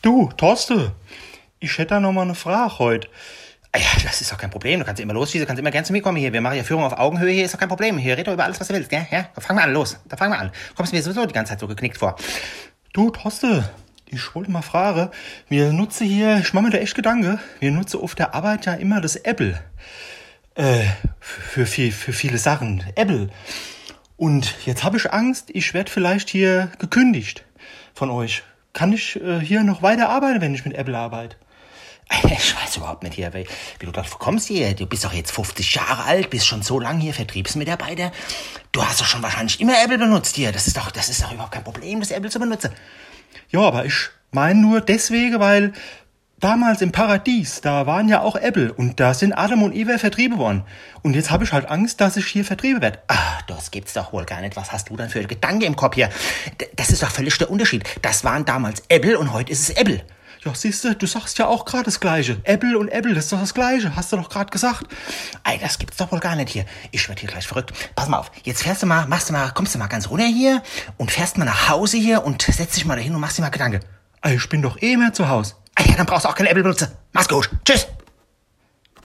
Du, Torste, ich hätte da noch mal eine Frage heute. Ah Ja, das ist doch kein Problem. Du kannst immer losschießen, du kannst immer gerne zu mir kommen hier. Wir machen ja Führung auf Augenhöhe hier, ist doch kein Problem. Hier red doch über alles, was du willst, gell? Ja, da fangen wir an, los. Da fangen wir an. Kommst mir sowieso die ganze Zeit so geknickt vor. Du, Torste, ich wollte mal fragen, wir nutzen hier, ich mache mir da echt Gedanke, wir nutzen auf der Arbeit ja immer das Apple. Äh, für, für, für viele Sachen. Apple. Und jetzt habe ich Angst, ich werde vielleicht hier gekündigt von euch. Kann ich äh, hier noch weiter arbeiten, wenn ich mit Apple arbeite? Ich weiß überhaupt nicht hier, wie, du darauf kommst hier. Du bist doch jetzt 50 Jahre alt, bist schon so lange hier Vertriebsmitarbeiter. Du hast doch schon wahrscheinlich immer Apple benutzt hier. Das ist doch, das ist doch überhaupt kein Problem, das Apple zu benutzen. Ja, aber ich meine nur deswegen, weil damals im Paradies, da waren ja auch Apple und da sind Adam und Eva vertrieben worden. Und jetzt habe ich halt Angst, dass ich hier vertrieben werde. Ah, das gibt's doch wohl gar nicht. Was hast du denn für Gedanken im Kopf hier? D- Das ist doch völlig der Unterschied. Das waren damals Apple und heute ist es Apple. Ja, siehst du, du sagst ja auch gerade das Gleiche. Apple und Apple, das ist doch das Gleiche. Hast du doch gerade gesagt. Ey, das gibt's doch wohl gar nicht hier. Ich werd hier gleich verrückt. Pass mal auf. Jetzt fährst du mal, machst du mal, kommst du mal ganz runter hier und fährst mal nach Hause hier und setzt dich mal dahin und machst dir mal Gedanken. Ey, Ich bin doch eh mehr zu Hause. Ja, dann brauchst du auch kein Apple benutzen. Mach's gut. Tschüss.